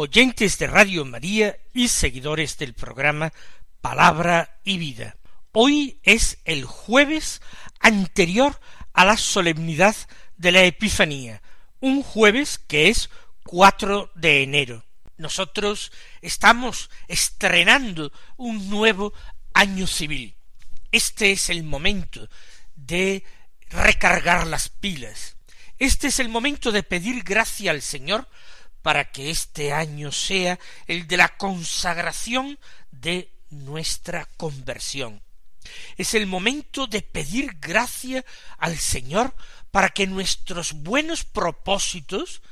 oyentes de Radio María y seguidores del programa Palabra y Vida. Hoy es el jueves anterior a la solemnidad de la Epifanía, un jueves que es 4 de enero. Nosotros estamos estrenando un nuevo año civil. Este es el momento de recargar las pilas. Este es el momento de pedir gracia al Señor para que este año sea el de la consagración de nuestra conversión. Es el momento de pedir gracia al Señor para que nuestros buenos propósitos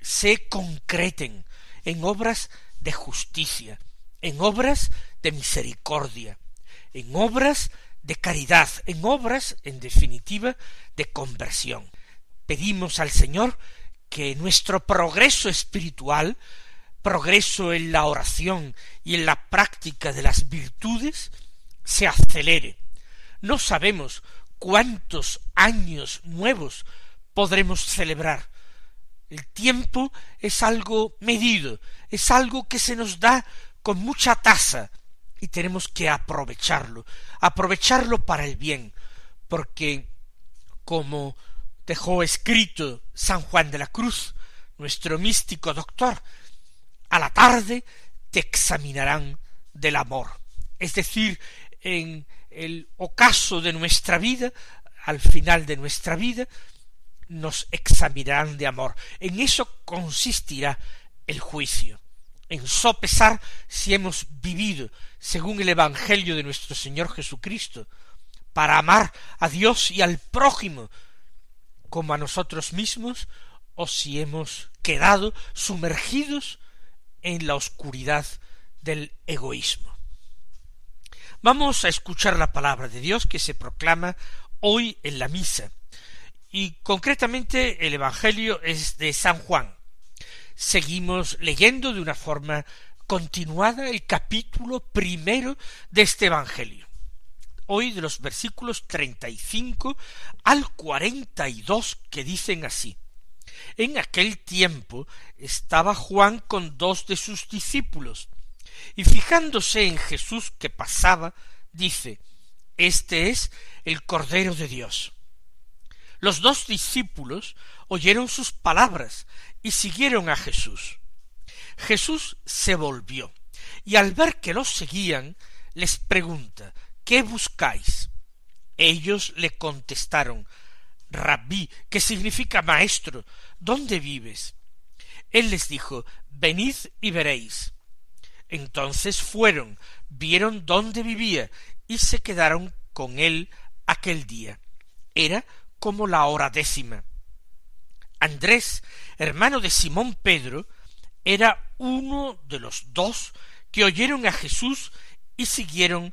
se concreten, en obras de justicia, en obras de misericordia, en obras de caridad, en obras, en definitiva, de conversión. Pedimos al Señor que nuestro progreso espiritual, progreso en la oración y en la práctica de las virtudes, se acelere. No sabemos cuántos años nuevos podremos celebrar, el tiempo es algo medido, es algo que se nos da con mucha tasa y tenemos que aprovecharlo, aprovecharlo para el bien, porque como dejó escrito San Juan de la Cruz, nuestro místico doctor, a la tarde te examinarán del amor. Es decir, en el ocaso de nuestra vida, al final de nuestra vida, nos examinarán de amor. En eso consistirá el juicio, en sopesar si hemos vivido según el Evangelio de nuestro Señor Jesucristo, para amar a Dios y al prójimo como a nosotros mismos, o si hemos quedado sumergidos en la oscuridad del egoísmo. Vamos a escuchar la palabra de Dios que se proclama hoy en la misa y concretamente el Evangelio es de San Juan. Seguimos leyendo de una forma continuada el capítulo primero de este Evangelio. Hoy de los versículos treinta y cinco al cuarenta y dos que dicen así. En aquel tiempo estaba Juan con dos de sus discípulos, y fijándose en Jesús que pasaba, dice, Este es el Cordero de Dios. Los dos discípulos oyeron sus palabras y siguieron a Jesús. Jesús se volvió y al ver que los seguían, les pregunta ¿Qué buscáis? Ellos le contestaron Rabí, que significa maestro, ¿dónde vives? Él les dijo Venid y veréis. Entonces fueron, vieron dónde vivía y se quedaron con él aquel día. Era como la hora décima. Andrés, hermano de Simón Pedro, era uno de los dos que oyeron a Jesús y siguieron,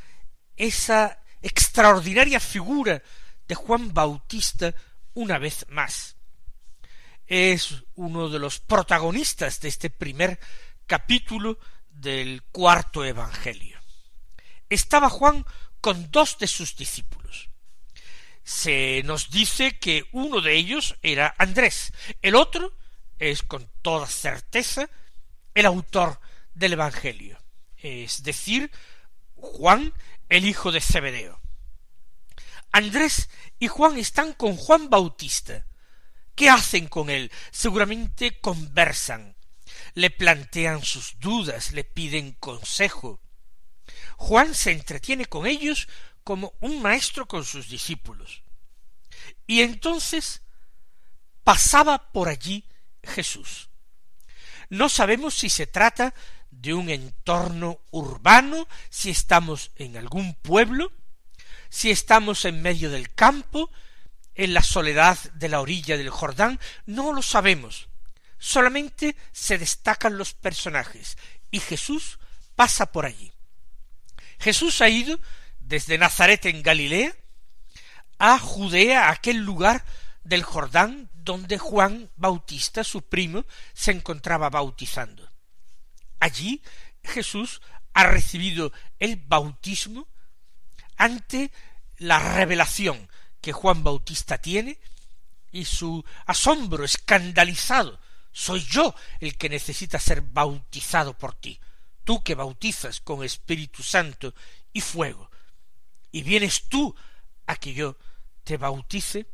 esa extraordinaria figura de Juan Bautista una vez más. Es uno de los protagonistas de este primer capítulo del cuarto Evangelio. Estaba Juan con dos de sus discípulos se nos dice que uno de ellos era Andrés, el otro es con toda certeza el autor del Evangelio, es decir, Juan, el hijo de Zebedeo. Andrés y Juan están con Juan Bautista. ¿Qué hacen con él? Seguramente conversan. le plantean sus dudas, le piden consejo. Juan se entretiene con ellos como un maestro con sus discípulos. Y entonces pasaba por allí Jesús. No sabemos si se trata de un entorno urbano, si estamos en algún pueblo, si estamos en medio del campo, en la soledad de la orilla del Jordán, no lo sabemos. Solamente se destacan los personajes y Jesús pasa por allí. Jesús ha ido desde Nazaret en Galilea a Judea, a aquel lugar del Jordán donde Juan Bautista, su primo, se encontraba bautizando. Allí Jesús ha recibido el bautismo ante la revelación que Juan Bautista tiene y su asombro escandalizado. Soy yo el que necesita ser bautizado por ti, tú que bautizas con Espíritu Santo y fuego, y vienes tú a que yo te bautice.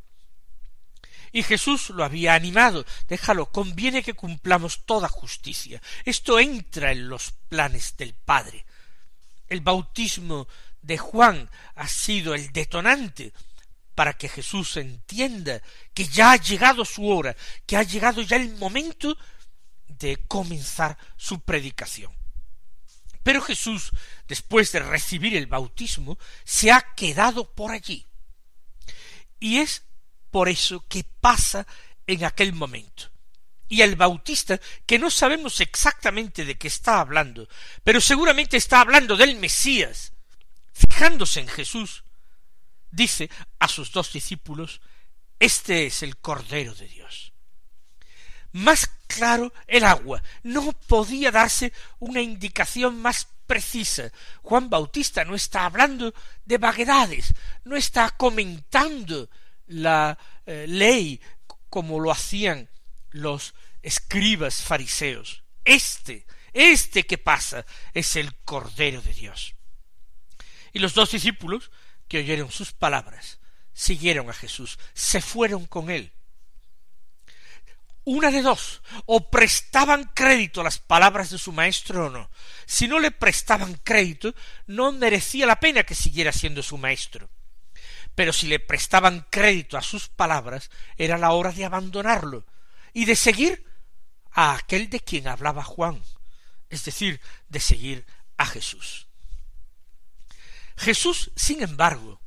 Y Jesús lo había animado, déjalo, conviene que cumplamos toda justicia. Esto entra en los planes del Padre. El bautismo de Juan ha sido el detonante para que Jesús entienda que ya ha llegado su hora, que ha llegado ya el momento de comenzar su predicación. Pero Jesús, después de recibir el bautismo, se ha quedado por allí. Y es por eso que pasa en aquel momento. Y el bautista, que no sabemos exactamente de qué está hablando, pero seguramente está hablando del Mesías, fijándose en Jesús, dice a sus dos discípulos, Este es el Cordero de Dios. Más claro el agua. No podía darse una indicación más precisa. Juan Bautista no está hablando de vaguedades, no está comentando la eh, ley como lo hacían los escribas fariseos. Este, este que pasa es el Cordero de Dios. Y los dos discípulos que oyeron sus palabras, siguieron a Jesús, se fueron con él. Una de dos, o prestaban crédito a las palabras de su maestro o no. Si no le prestaban crédito, no merecía la pena que siguiera siendo su maestro. Pero si le prestaban crédito a sus palabras, era la hora de abandonarlo y de seguir a aquel de quien hablaba Juan, es decir, de seguir a Jesús. Jesús, sin embargo,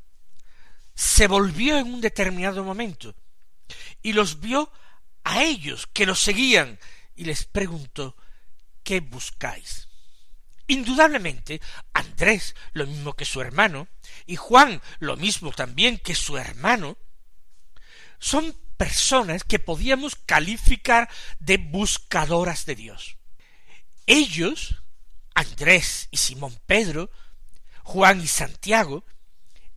se volvió en un determinado momento y los vio a ellos que los seguían y les preguntó ¿qué buscáis? Indudablemente, Andrés, lo mismo que su hermano, y Juan, lo mismo también que su hermano, son personas que podíamos calificar de buscadoras de Dios. Ellos, Andrés y Simón Pedro, Juan y Santiago,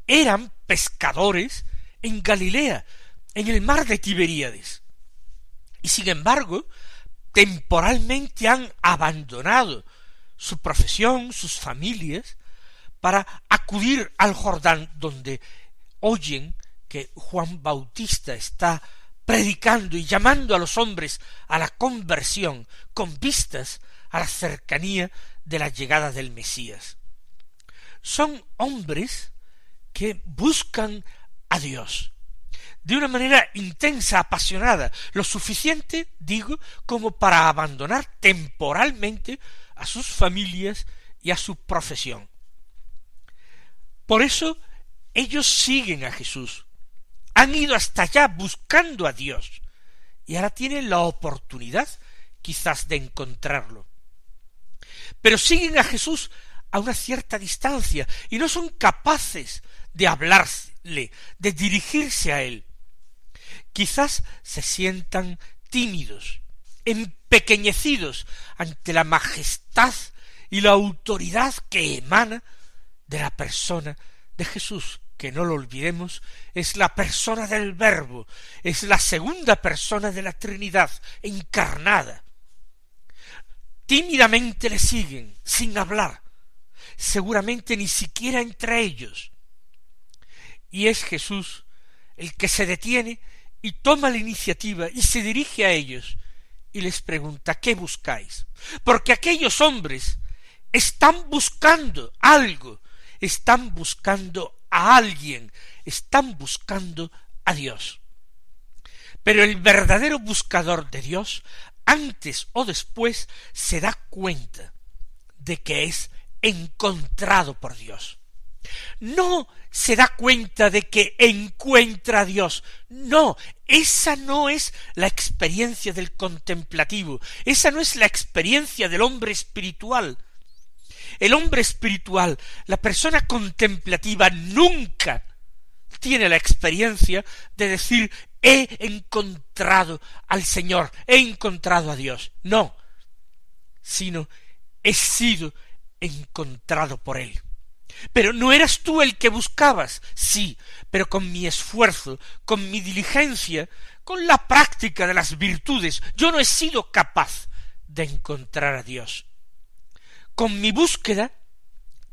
eran pescadores en Galilea, en el mar de Tiberíades. Y sin embargo, temporalmente han abandonado su profesión, sus familias, para acudir al Jordán, donde oyen que Juan Bautista está predicando y llamando a los hombres a la conversión con vistas a la cercanía de la llegada del Mesías. Son hombres que buscan a Dios de una manera intensa, apasionada, lo suficiente, digo, como para abandonar temporalmente a sus familias y a su profesión. Por eso ellos siguen a Jesús, han ido hasta allá buscando a Dios, y ahora tienen la oportunidad quizás de encontrarlo. Pero siguen a Jesús a una cierta distancia y no son capaces de hablarle, de dirigirse a él. Quizás se sientan tímidos, empequeñecidos ante la majestad y la autoridad que emana de la persona de Jesús, que no lo olvidemos, es la persona del Verbo, es la segunda persona de la Trinidad encarnada. Tímidamente le siguen, sin hablar, seguramente ni siquiera entre ellos. Y es Jesús el que se detiene y toma la iniciativa y se dirige a ellos y les pregunta ¿qué buscáis? Porque aquellos hombres están buscando algo, están buscando a alguien, están buscando a Dios. Pero el verdadero buscador de Dios, antes o después, se da cuenta de que es encontrado por Dios. No se da cuenta de que encuentra a Dios. No, esa no es la experiencia del contemplativo, esa no es la experiencia del hombre espiritual. El hombre espiritual, la persona contemplativa, nunca tiene la experiencia de decir he encontrado al Señor, he encontrado a Dios. No, sino he sido encontrado por Él. Pero no eras tú el que buscabas, sí, pero con mi esfuerzo, con mi diligencia, con la práctica de las virtudes, yo no he sido capaz de encontrar a Dios. Con mi búsqueda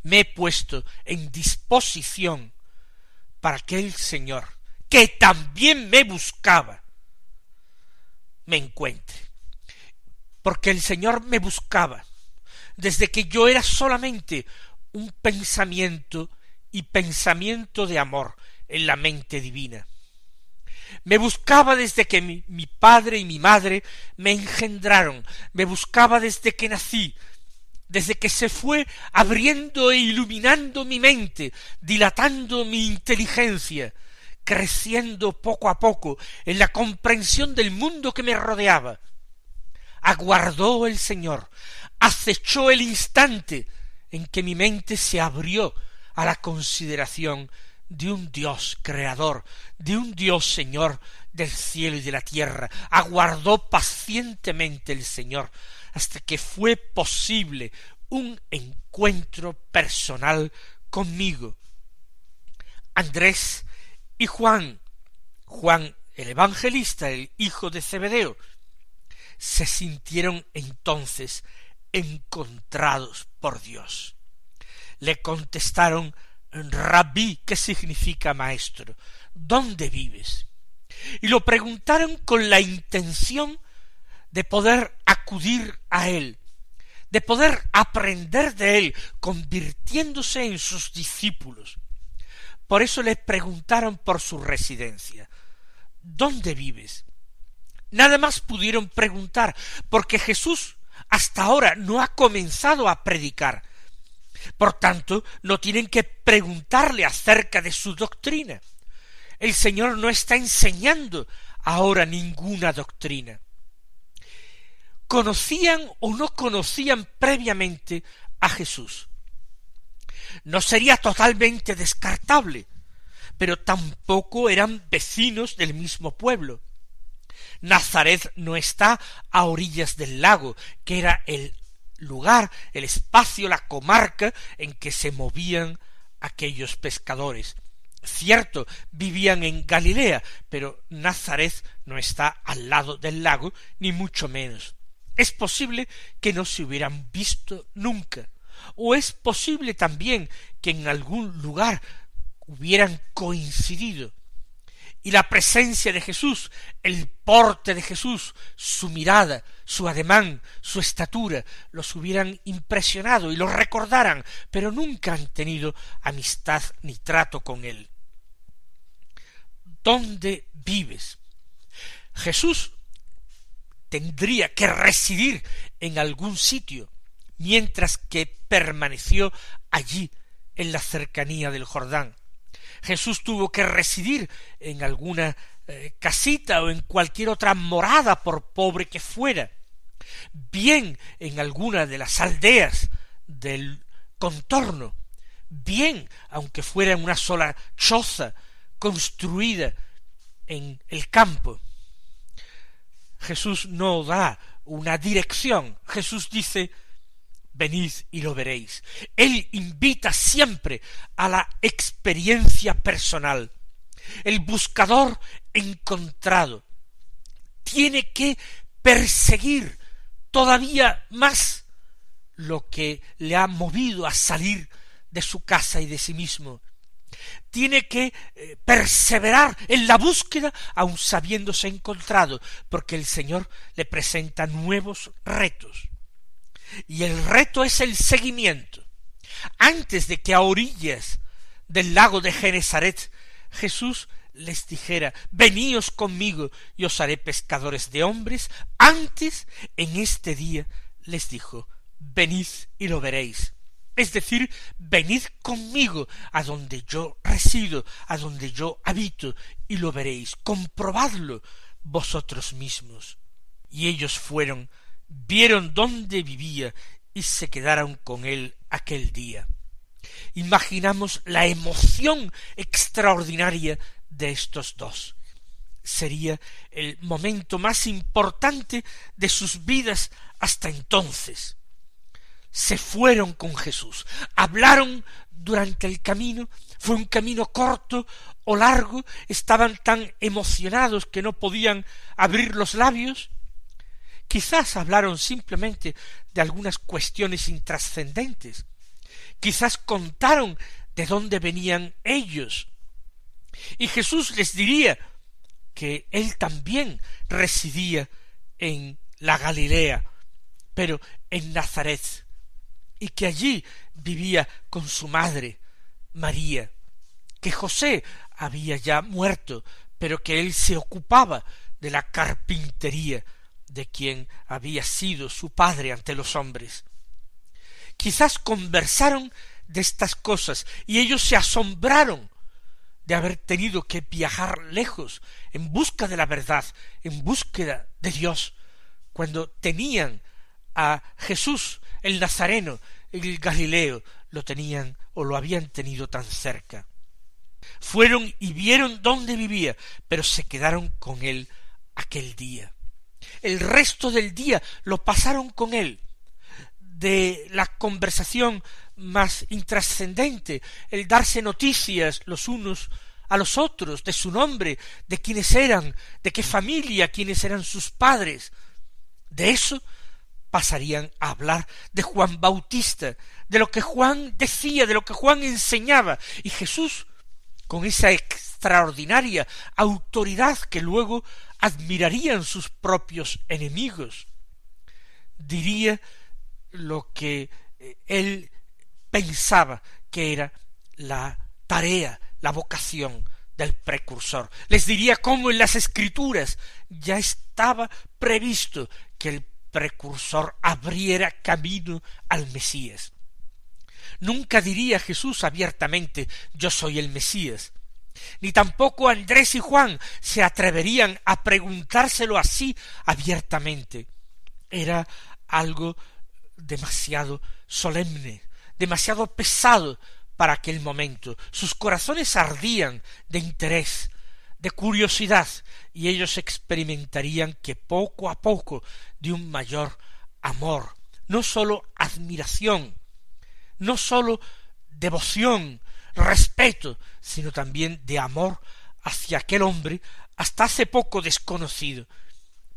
me he puesto en disposición para que el Señor, que también me buscaba, me encuentre. Porque el Señor me buscaba desde que yo era solamente un pensamiento y pensamiento de amor en la mente divina. Me buscaba desde que mi, mi, padre y mi madre me engendraron, me buscaba desde que nací, desde que se fue abriendo e iluminando mi mente, dilatando mi inteligencia, creciendo poco a poco en la comprensión del mundo que me rodeaba. Aguardó el Señor, acechó el instante en que mi mente se abrió a la consideración de un Dios creador, de un Dios Señor del cielo y de la tierra. Aguardó pacientemente el Señor hasta que fue posible un encuentro personal conmigo. Andrés y Juan, Juan el evangelista, el hijo de Zebedeo, se sintieron entonces encontrados por Dios. Le contestaron Rabí, que significa maestro, ¿dónde vives? Y lo preguntaron con la intención de poder acudir a él, de poder aprender de él, convirtiéndose en sus discípulos. Por eso le preguntaron por su residencia. ¿Dónde vives? Nada más pudieron preguntar, porque Jesús hasta ahora no ha comenzado a predicar. Por tanto, no tienen que preguntarle acerca de su doctrina. El Señor no está enseñando ahora ninguna doctrina conocían o no conocían previamente a Jesús. No sería totalmente descartable, pero tampoco eran vecinos del mismo pueblo. Nazaret no está a orillas del lago, que era el lugar, el espacio, la comarca en que se movían aquellos pescadores. Cierto, vivían en Galilea, pero Nazaret no está al lado del lago, ni mucho menos. Es posible que no se hubieran visto nunca, o es posible también que en algún lugar hubieran coincidido, y la presencia de Jesús, el porte de Jesús, su mirada, su ademán, su estatura, los hubieran impresionado y los recordaran, pero nunca han tenido amistad ni trato con él. ¿Dónde vives? Jesús tendría que residir en algún sitio, mientras que permaneció allí en la cercanía del Jordán. Jesús tuvo que residir en alguna eh, casita o en cualquier otra morada, por pobre que fuera, bien en alguna de las aldeas del contorno, bien aunque fuera en una sola choza construida en el campo. Jesús no da una dirección. Jesús dice, venid y lo veréis. Él invita siempre a la experiencia personal. El buscador encontrado tiene que perseguir todavía más lo que le ha movido a salir de su casa y de sí mismo. tiene que eh, perseverar en la búsqueda aun sabiéndose encontrado, porque el Señor le presenta nuevos retos. Y el reto es el seguimiento. Antes de que a orillas del lago de Genezaret Jesús les dijera, veníos conmigo y os haré pescadores de hombres, antes en este día les dijo, venid y lo veréis. Es decir, venid conmigo a donde yo resido, a donde yo habito, y lo veréis, comprobadlo vosotros mismos. Y ellos fueron, vieron dónde vivía, y se quedaron con él aquel día. Imaginamos la emoción extraordinaria de estos dos. Sería el momento más importante de sus vidas hasta entonces. Se fueron con Jesús, hablaron durante el camino, fue un camino corto o largo, estaban tan emocionados que no podían abrir los labios, quizás hablaron simplemente de algunas cuestiones intrascendentes, quizás contaron de dónde venían ellos, y Jesús les diría que él también residía en la Galilea, pero en Nazaret, y que allí vivía con su madre, María, que José había ya muerto, pero que él se ocupaba de la carpintería de quien había sido su padre ante los hombres. Quizás conversaron de estas cosas y ellos se asombraron de haber tenido que viajar lejos en busca de la verdad, en búsqueda de Dios, cuando tenían a Jesús el Nazareno, el Galileo, lo tenían o lo habían tenido tan cerca. Fueron y vieron dónde vivía, pero se quedaron con él aquel día. El resto del día lo pasaron con él. De la conversación más intrascendente, el darse noticias los unos a los otros de su nombre, de quiénes eran, de qué familia, quiénes eran sus padres. De eso pasarían a hablar de Juan Bautista, de lo que Juan decía, de lo que Juan enseñaba, y Jesús, con esa extraordinaria autoridad que luego admirarían sus propios enemigos, diría lo que eh, él pensaba que era la tarea, la vocación del precursor. Les diría cómo en las escrituras ya estaba previsto que el precursor abriera camino al Mesías. Nunca diría Jesús abiertamente yo soy el Mesías, ni tampoco Andrés y Juan se atreverían a preguntárselo así abiertamente. Era algo demasiado solemne, demasiado pesado para aquel momento. Sus corazones ardían de interés, de curiosidad, y ellos experimentarían que poco a poco de un mayor amor, no sólo admiración, no sólo devoción, respeto, sino también de amor hacia aquel hombre hasta hace poco desconocido,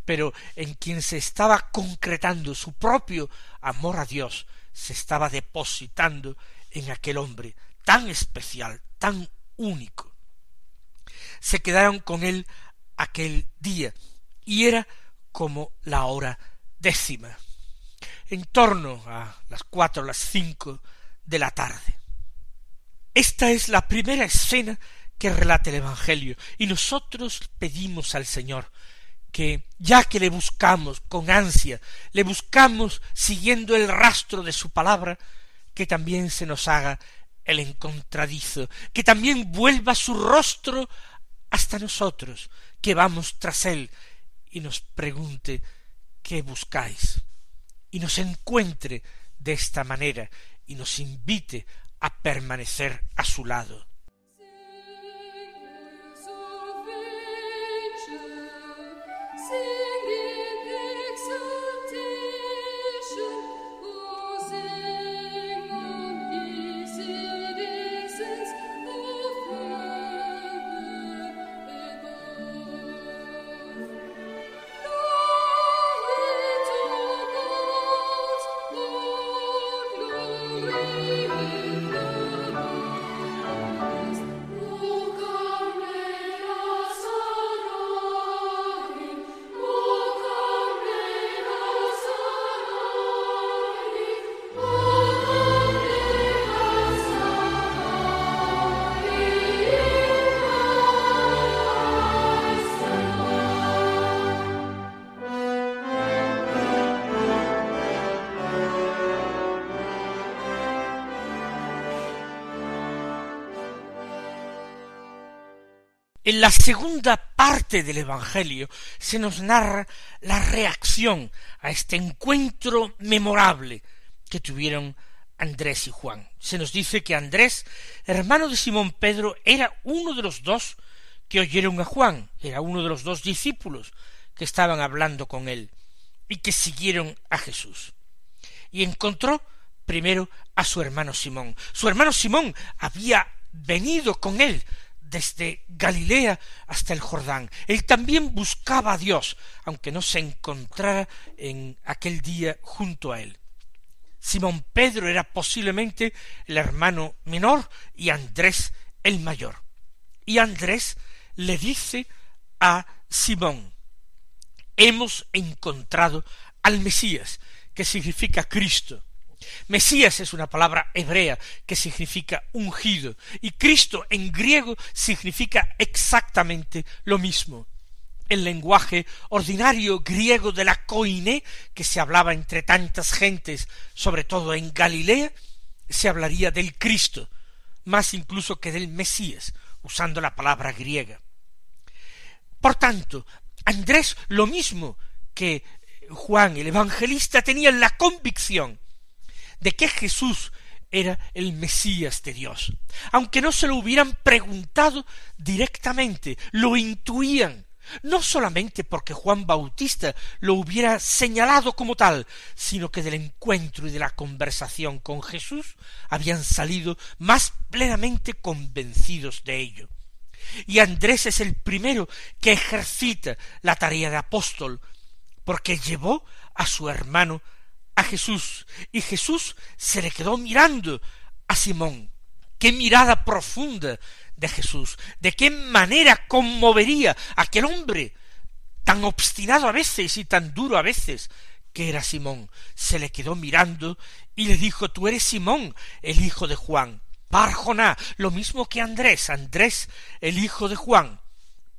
pero en quien se estaba concretando su propio amor a Dios, se estaba depositando en aquel hombre tan especial, tan único. Se quedaron con él aquel día y era como la hora décima, en torno a las cuatro, las cinco de la tarde. Esta es la primera escena que relata el Evangelio. Y nosotros pedimos al Señor que ya que le buscamos con ansia, le buscamos siguiendo el rastro de su palabra, que también se nos haga el encontradizo, que también vuelva su rostro hasta nosotros, que vamos tras él, y nos pregunte qué buscáis, y nos encuentre de esta manera, y nos invite a permanecer a su lado. En la segunda parte del Evangelio se nos narra la reacción a este encuentro memorable que tuvieron Andrés y Juan. Se nos dice que Andrés, hermano de Simón Pedro, era uno de los dos que oyeron a Juan, era uno de los dos discípulos que estaban hablando con él y que siguieron a Jesús. Y encontró primero a su hermano Simón. Su hermano Simón había venido con él desde Galilea hasta el Jordán. Él también buscaba a Dios, aunque no se encontrara en aquel día junto a él. Simón Pedro era posiblemente el hermano menor y Andrés el mayor. Y Andrés le dice a Simón, hemos encontrado al Mesías, que significa Cristo. Mesías es una palabra hebrea que significa ungido y Cristo en griego significa exactamente lo mismo. El lenguaje ordinario griego de la coine, que se hablaba entre tantas gentes, sobre todo en Galilea, se hablaría del Cristo, más incluso que del Mesías, usando la palabra griega. Por tanto, Andrés, lo mismo que Juan el Evangelista, tenía la convicción de que Jesús era el Mesías de Dios. Aunque no se lo hubieran preguntado directamente, lo intuían, no solamente porque Juan Bautista lo hubiera señalado como tal, sino que del encuentro y de la conversación con Jesús habían salido más plenamente convencidos de ello. Y Andrés es el primero que ejercita la tarea de apóstol, porque llevó a su hermano a Jesús y Jesús se le quedó mirando a Simón. Qué mirada profunda de Jesús, de qué manera conmovería a aquel hombre tan obstinado a veces y tan duro a veces que era Simón. Se le quedó mirando y le dijo Tú eres Simón, el hijo de Juan. Barjoná, lo mismo que Andrés, Andrés, el hijo de Juan.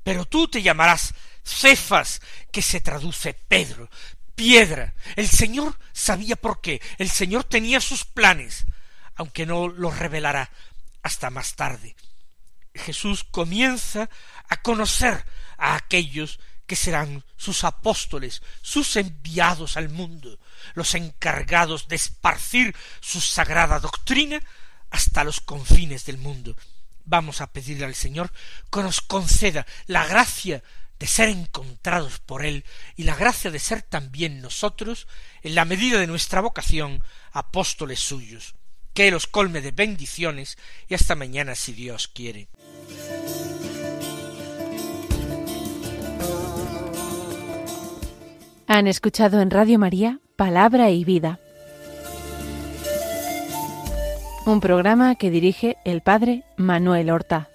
Pero tú te llamarás Cefas, que se traduce Pedro, piedra. El Señor sabía por qué. El Señor tenía sus planes, aunque no los revelará hasta más tarde. Jesús comienza a conocer a aquellos que serán sus apóstoles, sus enviados al mundo, los encargados de esparcir su sagrada doctrina hasta los confines del mundo. Vamos a pedirle al Señor que nos conceda la gracia de ser encontrados por Él y la gracia de ser también nosotros, en la medida de nuestra vocación, apóstoles suyos. Que los colme de bendiciones y hasta mañana si Dios quiere. Han escuchado en Radio María Palabra y Vida, un programa que dirige el Padre Manuel Horta.